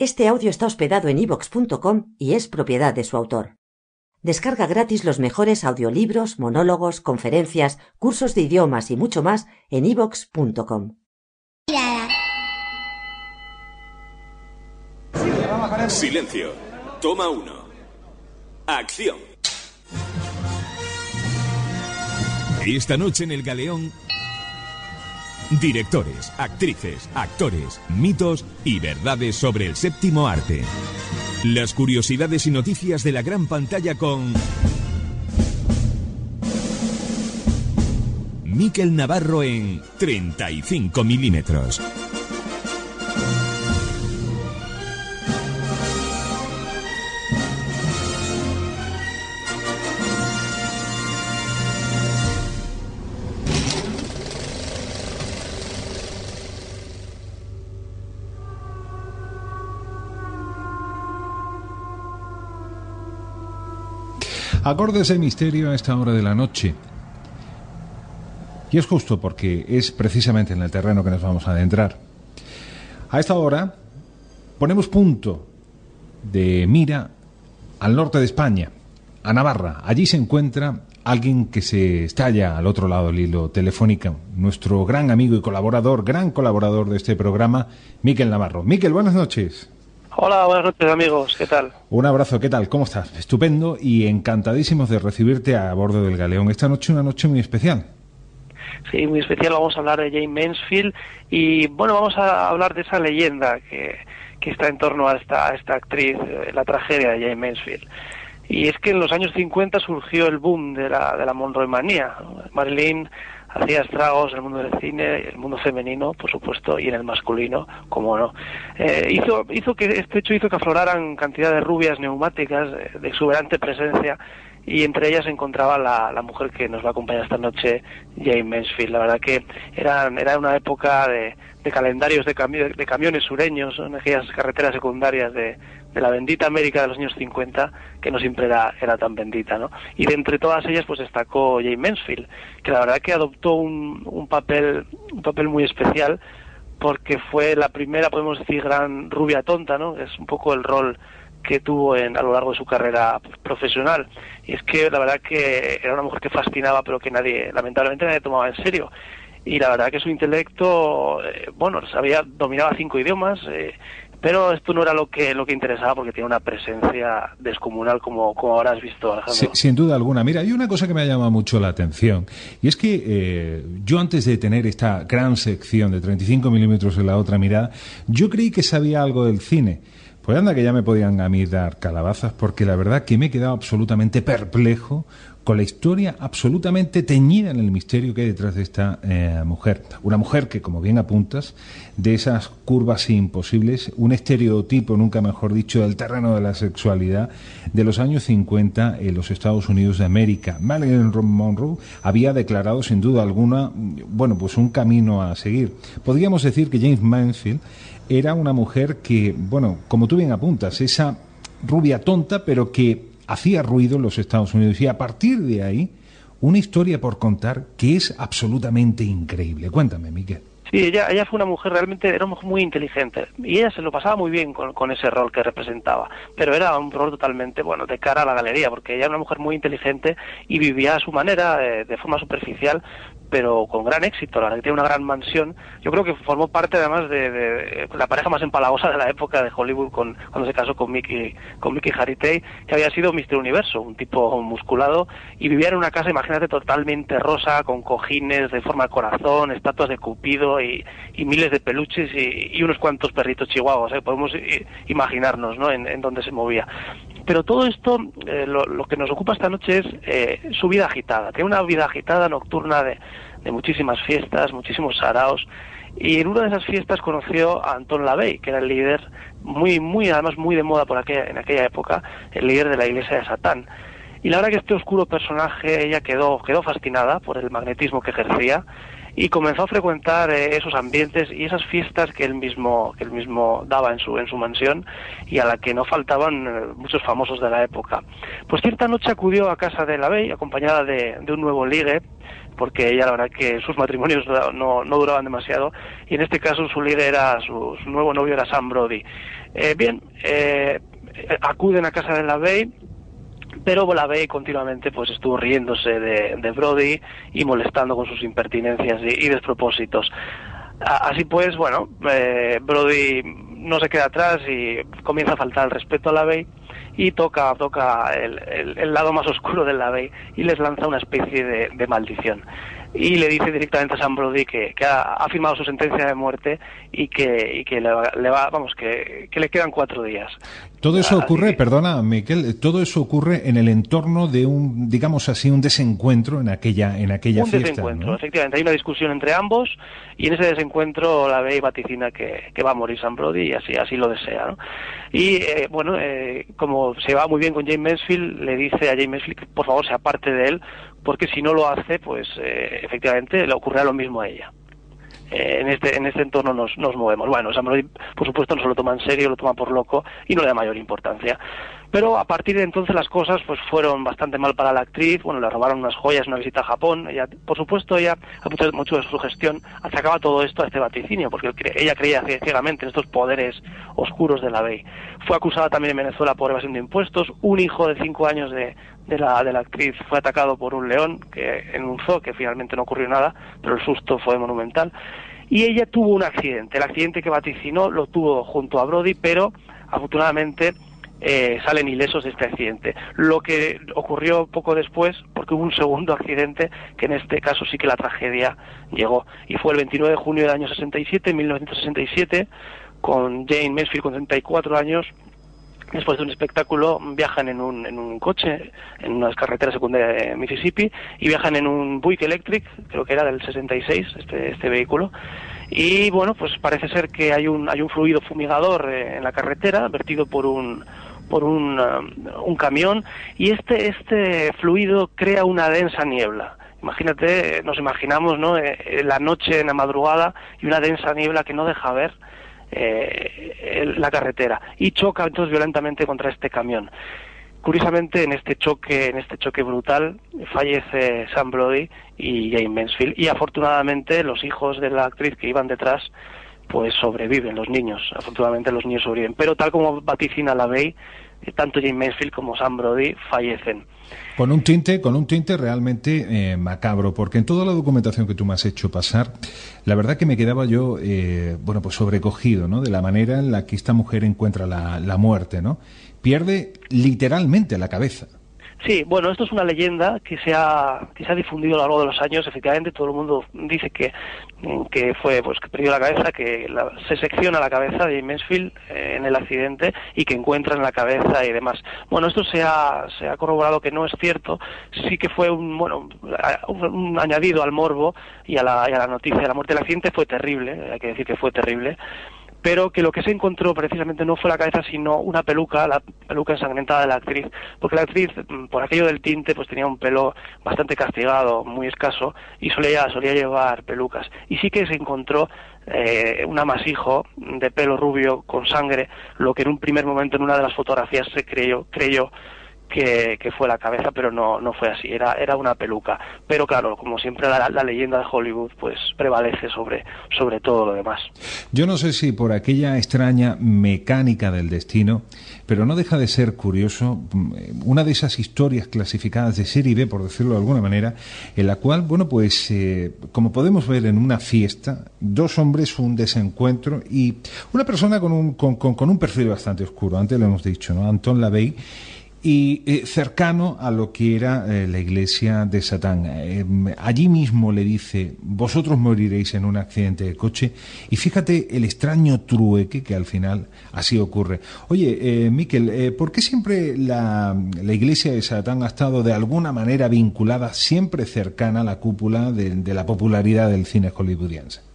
Este audio está hospedado en ivox.com y es propiedad de su autor. Descarga gratis los mejores audiolibros, monólogos, conferencias, cursos de idiomas y mucho más en ivox.com. Silencio. Toma uno. Acción. Esta noche en el Galeón Directores, actrices, actores, mitos y verdades sobre el séptimo arte. Las curiosidades y noticias de la gran pantalla con Miquel Navarro en 35 milímetros. Acorde ese misterio a esta hora de la noche. Y es justo porque es precisamente en el terreno que nos vamos a adentrar. A esta hora ponemos punto de mira al norte de España, a Navarra. Allí se encuentra alguien que se estalla al otro lado del hilo telefónico, nuestro gran amigo y colaborador, gran colaborador de este programa, Miquel Navarro. Miquel, buenas noches. Hola, buenas noches amigos, ¿qué tal? Un abrazo, ¿qué tal? ¿Cómo estás? Estupendo y encantadísimos de recibirte a bordo del Galeón. Esta noche una noche muy especial. Sí, muy especial, vamos a hablar de Jane Mansfield y bueno, vamos a hablar de esa leyenda que, que está en torno a esta, esta actriz, eh, la tragedia de Jane Mansfield. Y es que en los años 50 surgió el boom de la, de la Monroe manía. Marilyn hacía estragos en el mundo del cine, el mundo femenino, por supuesto, y en el masculino, como no. Eh, hizo, hizo que este hecho hizo que afloraran cantidad de rubias neumáticas de exuberante presencia y entre ellas se encontraba la, la, mujer que nos va a acompañar esta noche, Jane Mansfield. La verdad que era, era una época de, de calendarios de, de camiones sureños, en aquellas carreteras secundarias de, de la bendita América de los años 50, que no siempre era, era tan bendita, ¿no? Y de entre todas ellas, pues destacó Jane Mansfield, que la verdad que adoptó un, un papel, un papel muy especial, porque fue la primera, podemos decir, gran rubia tonta, ¿no? Es un poco el rol que tuvo en, a lo largo de su carrera profesional. Y es que la verdad que era una mujer que fascinaba, pero que nadie, lamentablemente, nadie tomaba en serio. Y la verdad que su intelecto, eh, bueno, sabía, dominaba cinco idiomas, eh, pero esto no era lo que lo que interesaba porque tiene una presencia descomunal como, como ahora has visto, Alejandro. sin duda alguna. Mira, hay una cosa que me ha llamado mucho la atención y es que eh, yo antes de tener esta gran sección de 35 milímetros en la otra mirada, yo creí que sabía algo del cine. Pues anda que ya me podían a mí dar calabazas porque la verdad que me he quedado absolutamente perplejo con la historia absolutamente teñida en el misterio que hay detrás de esta eh, mujer. Una mujer que, como bien apuntas, de esas curvas imposibles, un estereotipo, nunca mejor dicho, del terreno de la sexualidad de los años 50 en los Estados Unidos de América. Marilyn Monroe había declarado sin duda alguna, bueno, pues un camino a seguir. Podríamos decir que James Mansfield era una mujer que, bueno, como tú bien apuntas, esa rubia tonta, pero que hacía ruido en los Estados Unidos y a partir de ahí una historia por contar que es absolutamente increíble. Cuéntame, Miguel. Sí, ella, ella fue una mujer realmente, era muy inteligente y ella se lo pasaba muy bien con, con, ese rol que representaba, pero era un rol totalmente, bueno, de cara a la galería, porque ella era una mujer muy inteligente y vivía a su manera, eh, de forma superficial, pero con gran éxito, la verdad que tiene una gran mansión. Yo creo que formó parte además de, la pareja más empalagosa de la época de Hollywood con, cuando se casó con Mickey, con Mickey que había sido Mr. Universo, un tipo musculado, y vivía en una casa, imagínate, totalmente rosa, con cojines de forma de corazón, estatuas de Cupido y, miles de peluches y, unos cuantos perritos chihuahuas, ¿eh? podemos imaginarnos ¿no? en, en dónde se movía pero todo esto, eh, lo, lo, que nos ocupa esta noche es eh, su vida agitada. Tiene una vida agitada nocturna de, de muchísimas fiestas, muchísimos saraos, Y en una de esas fiestas conoció a Anton LaVey, que era el líder, muy, muy, además muy de moda por aquella, en aquella época, el líder de la iglesia de Satán. Y la verdad que este oscuro personaje, ella quedó, quedó fascinada por el magnetismo que ejercía y comenzó a frecuentar eh, esos ambientes y esas fiestas que él mismo que él mismo daba en su en su mansión y a la que no faltaban eh, muchos famosos de la época. Pues cierta noche acudió a casa de la Bey acompañada de, un nuevo ligue porque ella la verdad que sus matrimonios no, no, duraban demasiado y en este caso su ligue era su, nuevo novio era Sam Brody. Eh, bien, acuden a casa de la Bey pero la ve continuamente pues estuvo riéndose de, Brody y molestando con sus impertinencias y, despropósitos. Así pues, bueno, eh, Brody no se queda atrás y comienza a faltar el respeto a la Bey y toca, toca el, lado más oscuro de la Bey y les lanza una especie de maldición y le dice directamente a Sam Brody que, ha, firmado su sentencia de muerte y que, y que le, va, vamos, que, le quedan cuatro días. Todo eso ocurre, perdona, Miquel, todo eso ocurre en el entorno de un, digamos así, un desencuentro en aquella, en aquella un desencuentro, efectivamente. Hay una discusión entre ambos y en ese desencuentro la ve y vaticina que, va a morir Sam Brody y así, así lo desea, ¿no? Y, eh, bueno, eh, como se va muy bien con James Mansfield, le dice a James Mansfield que por favor se aparte de él porque si no lo hace, pues eh, efectivamente le ocurrirá lo mismo a ella. En este en este entorno nos, nos movemos. Bueno, Sam por supuesto, no se lo toma en serio, lo toma por loco y no le da mayor importancia. Pero a partir de entonces las cosas pues fueron bastante mal para la actriz. Bueno, le robaron unas joyas, una visita a Japón. Ella, por supuesto, ella, mucho, mucho de su gestión, achacaba todo esto a este vaticinio, porque ella creía ciegamente en estos poderes oscuros de la ley. Fue acusada también en Venezuela por evasión de impuestos. Un hijo de cinco años de, de, la, de la actriz fue atacado por un león que, en un zoo, que finalmente no ocurrió nada, pero el susto fue monumental. Y ella tuvo un accidente. El accidente que vaticinó lo tuvo junto a Brody, pero afortunadamente eh, salen ilesos de este accidente. Lo que ocurrió poco después, porque hubo un segundo accidente, que en este caso sí que la tragedia llegó. Y fue el 29 de junio del año 67, 1967, con Jane Mansfield con 34 años. Después de un espectáculo, viajan en un, en un coche, en unas carreteras secundarias de Mississippi, y viajan en un Buick Electric, creo que era del 66, este, este vehículo, y bueno, pues parece ser que hay un, hay un fluido fumigador eh, en la carretera, vertido por un, por un, um, un camión y este, este fluido crea una densa niebla. Imagínate, nos imaginamos ¿no? Eh, la noche en la madrugada y una densa niebla que no deja ver eh, la carretera y choca entonces violentamente contra este camión. Curiosamente, en este choque, en este choque brutal, fallece Sam Brody y Jane Mansfield y afortunadamente los hijos de la actriz que iban detrás pues sobreviven los niños, afortunadamente los niños sobreviven, pero tal como vaticina la Bay, eh, tanto Jane Mansfield como Sam Brody fallecen. Con un tinte, con un tinte realmente eh, macabro, porque en toda la documentación que tú me has hecho pasar, la verdad que me quedaba yo, eh, bueno, pues sobrecogido, ¿no? De la manera en la que esta mujer encuentra la, la muerte, ¿no? Pierde literalmente la cabeza. Sí, bueno, esto es una leyenda que se ha, que se ha difundido a lo largo de los años. Efectivamente, todo el mundo dice que, que fue, pues, que perdió la cabeza, que se secciona la cabeza de Mansfield eh, en el accidente y que encuentran la cabeza y demás. Bueno, esto se ha, se ha corroborado que no es cierto. Sí que fue un, bueno, un, añadido al morbo y a, la, y a la noticia. La muerte del accidente fue terrible, hay que decir que fue terrible pero que lo que se encontró precisamente no fue la cabeza, sino una peluca, la peluca ensangrentada de la actriz, porque la actriz, mm, por aquello del tinte, pues tenía un pelo bastante castigado, muy escaso, y solía, solía llevar pelucas. Y sí que se encontró eh, un amasijo de pelo rubio con sangre, lo que en un primer momento en una de las fotografías se creyó, creyó que, fue la cabeza, pero no, no fue así, era, era una peluca. Pero claro, como siempre la, leyenda de Hollywood pues prevalece sobre, sobre todo lo demás. Yo no sé si por aquella extraña mecánica del destino, pero no deja de ser curioso mm, una de esas historias clasificadas de serie B, por decirlo de alguna manera, en la cual, bueno, pues eh, como podemos ver en una fiesta, dos hombres, un desencuentro y una persona con un, con, con, un perfil bastante oscuro, antes lo hemos dicho, ¿no? Anton LaVey, y eh, cercano a lo que era eh, la iglesia de Satán. Eh, allí mismo le dice, vosotros moriréis en un accidente de coche, y fíjate el extraño trueque que al final así ocurre. Oye, Miquel, ¿por qué siempre la, la, iglesia de Satán ha estado de alguna manera vinculada, siempre cercana a la cúpula de, de la popularidad del cine hollywoodiense?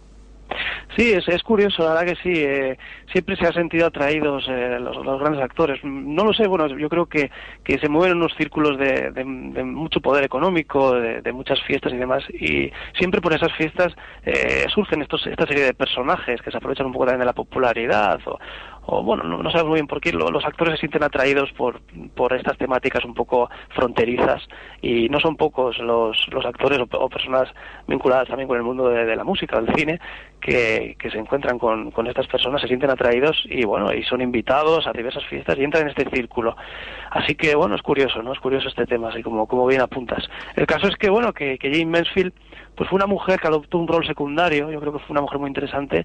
Sí, es, es curioso, la verdad que sí. Eh, siempre se ha sentido atraídos eh, los, grandes actores. No lo sé, bueno, yo creo que, que se mueven unos círculos de, de, mucho poder económico, de, muchas fiestas y demás, y siempre por esas fiestas eh, surgen estos, esta serie de personajes que se aprovechan un poco también de la popularidad o, o bueno, no, sabemos muy bien por qué los actores se sienten atraídos por, por estas temáticas un poco fronterizas y no son pocos los, los actores o, personas vinculadas también con el mundo de, la música, del cine, que, que se encuentran con, con, estas personas, se sienten atraídos y bueno, y son invitados a diversas fiestas y entran en este círculo. Así que bueno, es curioso, ¿no? Es curioso este tema, así como, como bien apuntas. El caso es que bueno, que, que Jane Mansfield pues fue una mujer que adoptó un rol secundario, yo creo que fue una mujer muy interesante,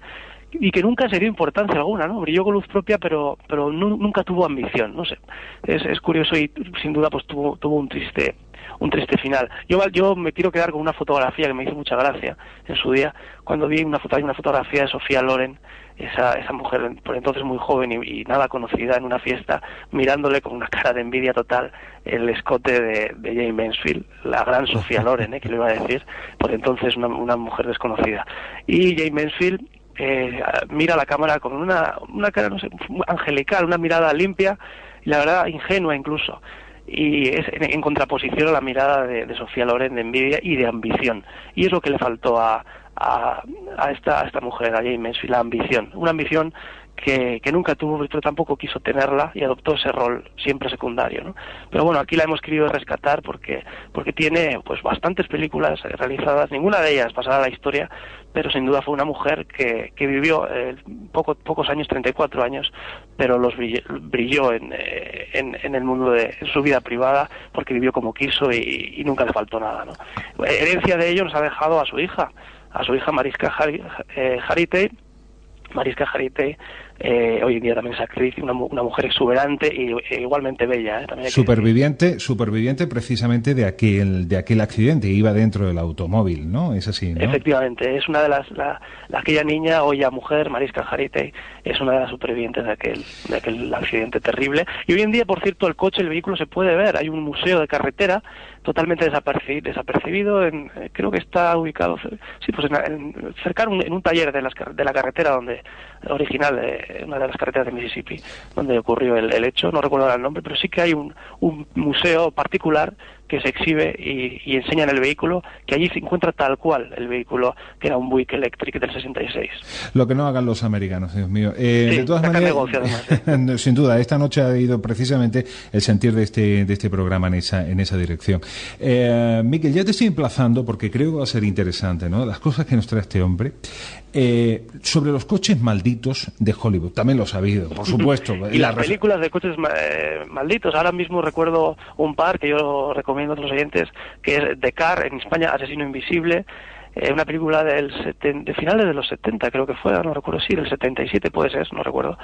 y que nunca se dio importancia alguna, ¿no? Brilló con luz propia, pero, pero nunca tuvo ambición, no sé. Es, es curioso y sin duda pues tuvo, tuvo un triste un triste final. Yo, yo me quiero quedar con una fotografía que me hizo mucha gracia en su día, cuando vi una, foto, una fotografía de Sofía Loren, esa, esa mujer por entonces muy joven y, nada conocida en una fiesta, mirándole con una cara de envidia total el escote de, de Jane Mansfield, la gran Sofía Loren, ¿eh? que le iba a decir, por entonces una, una mujer desconocida. Y Jane Mansfield eh, mira a la cámara con una, una cara, no sé, angelical, una mirada limpia y la verdad ingenua incluso. Y es en, contraposición a la mirada de, Sofía Loren de envidia y de ambición. Y es lo que le faltó a, a, a, esta, a esta mujer, a Mansfield, la ambición. Una ambición que, nunca tuvo, pero tampoco quiso tenerla y adoptó ese rol siempre secundario. ¿no? Pero bueno, aquí la hemos querido rescatar porque, porque tiene pues bastantes películas realizadas, ninguna de ellas pasada a la historia, pero sin duda fue una mujer que, que vivió eh, poco, pocos años, 34 años, pero los brilló, en, eh, en, en, el mundo de su vida privada porque vivió como quiso y, nunca le faltó nada. ¿no? Herencia de ello nos ha dejado a su hija, a su hija Mariska Hargitay, Mariska Hargitay eh, hoy en día también es actriz, una, una mujer exuberante y e igualmente bella. ¿eh? superviviente, superviviente precisamente de aquel, de aquel accidente, iba dentro del automóvil, ¿no? Es así, ¿no? Efectivamente, es una de las, la, aquella niña, hoy ya mujer, Mariska Hargitay, es una de las supervivientes de aquel, de aquel accidente terrible. Y hoy en día, por cierto, el coche, el vehículo se puede ver, hay un museo de carretera totalmente desapercibido, en, eh, creo que está ubicado, sí, pues en, cercano en un taller de, las, de la carretera donde original de una de las carreteras de Mississippi, donde ocurrió el, el hecho, no recuerdo el nombre, pero sí que hay un, un museo particular que se exhibe y, y, enseña en el vehículo que allí se encuentra tal cual el vehículo que era un Buick Electric del 66. Lo que no hagan los americanos, Dios mío. Eh, de todas maneras, ¿eh? sin duda, esta noche ha ido precisamente el sentir de este, de este programa en esa, en esa dirección. Eh, Miquel, ya te estoy emplazando porque creo que va a ser interesante, ¿no? Las cosas que nos trae este hombre. Eh, sobre los coches malditos de Hollywood, también lo ha sabido, por supuesto. y las películas de coches eh, malditos, ahora mismo recuerdo un par que yo recomiendo a los oyentes, que es The Car, en España, Asesino Invisible, eh, una película del de finales de los 70, creo que fue, no recuerdo, sí, del 77 puede ser, no recuerdo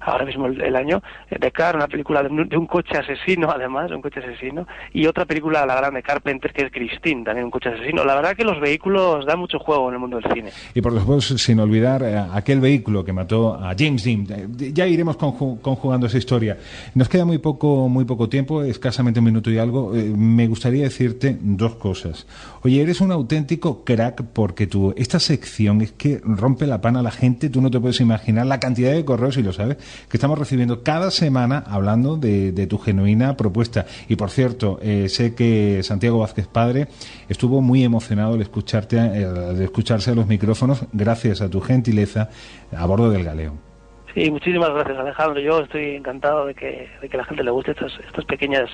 ahora mismo el, año, eh, de Car, una película de, un coche asesino, además, de un coche asesino, y otra película, la grande Carpenter, que es Christine, también un coche asesino. La verdad que los vehículos dan mucho juego en el mundo del cine. Y por supuesto, sin olvidar eh, aquel vehículo que mató a James Dean. Ya iremos conjugando esa historia. Nos queda muy poco, muy poco tiempo, escasamente un minuto y algo. me gustaría decirte dos cosas. Oye, eres un auténtico crack porque esta sección es que rompe la pana a la gente, tú no te puedes imaginar la cantidad de correos, y lo sabes, que estamos recibiendo cada semana hablando de, tu genuina propuesta. Y por cierto, eh, sé que Santiago Vázquez Padre estuvo muy emocionado al escucharte, eh, de escucharse a los micrófonos gracias a tu gentileza a bordo del galeón. Sí, muchísimas gracias Alejandro. Yo estoy encantado de que, de que a la gente le guste estas, estas pequeñas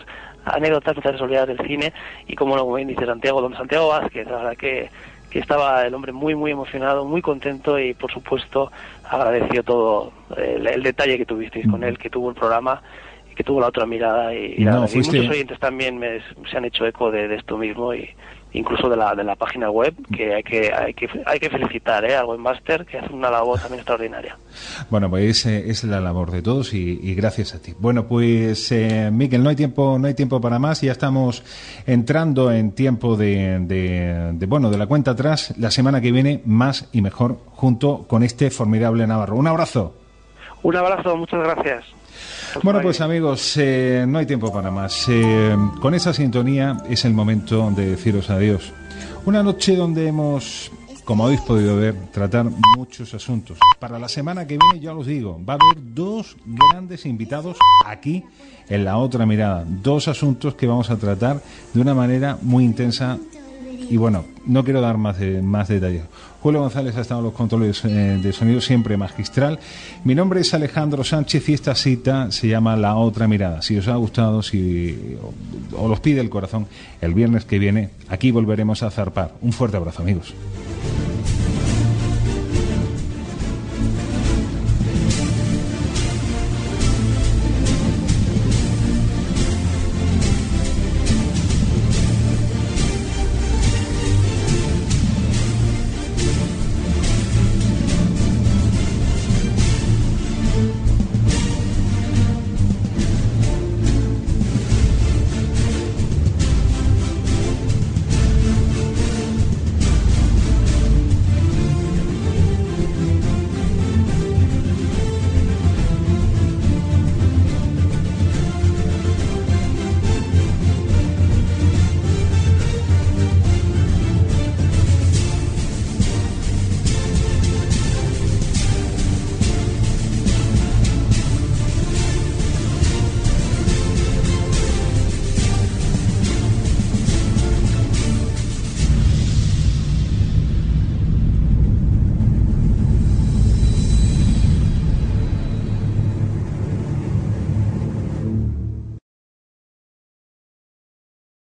anécdotas, estas olvidadas del cine y como lo bien dice Santiago, don Santiago Vázquez, la verdad que que estaba el hombre muy, muy emocionado, muy contento y, por supuesto, agradeció todo el, detalle que tuvisteis con él, que tuvo el programa y que tuvo la otra mirada. Y, muchos oyentes también se han hecho eco de, de esto mismo y, incluso de la, de la página web, que hay que, hay que, hay que felicitar ¿eh? al Webmaster, que hace una labor también extraordinaria. Bueno, pues es la labor de todos y, gracias a ti. Bueno, pues eh, Miguel, no hay tiempo, no hay tiempo para más, ya estamos entrando en tiempo de, de, bueno, de la cuenta atrás, la semana que viene más y mejor junto con este formidable Navarro. Un abrazo. Un abrazo, muchas gracias. Bueno, pues amigos, eh, no hay tiempo para más. Eh, con esa sintonía es el momento de deciros adiós. Una noche donde hemos como habéis podido ver, tratar muchos asuntos. Para la semana que viene, ya os digo, va a haber dos grandes invitados aquí en la otra mirada. Dos asuntos que vamos a tratar de una manera muy intensa. Y bueno, no quiero dar más, más detalles. Julio González ha estado en los controles eh, de sonido siempre magistral. Mi nombre es Alejandro Sánchez y esta cita se llama La Otra Mirada. Si os ha gustado, si os pide el corazón, el viernes que viene aquí volveremos a zarpar. Un fuerte abrazo, amigos.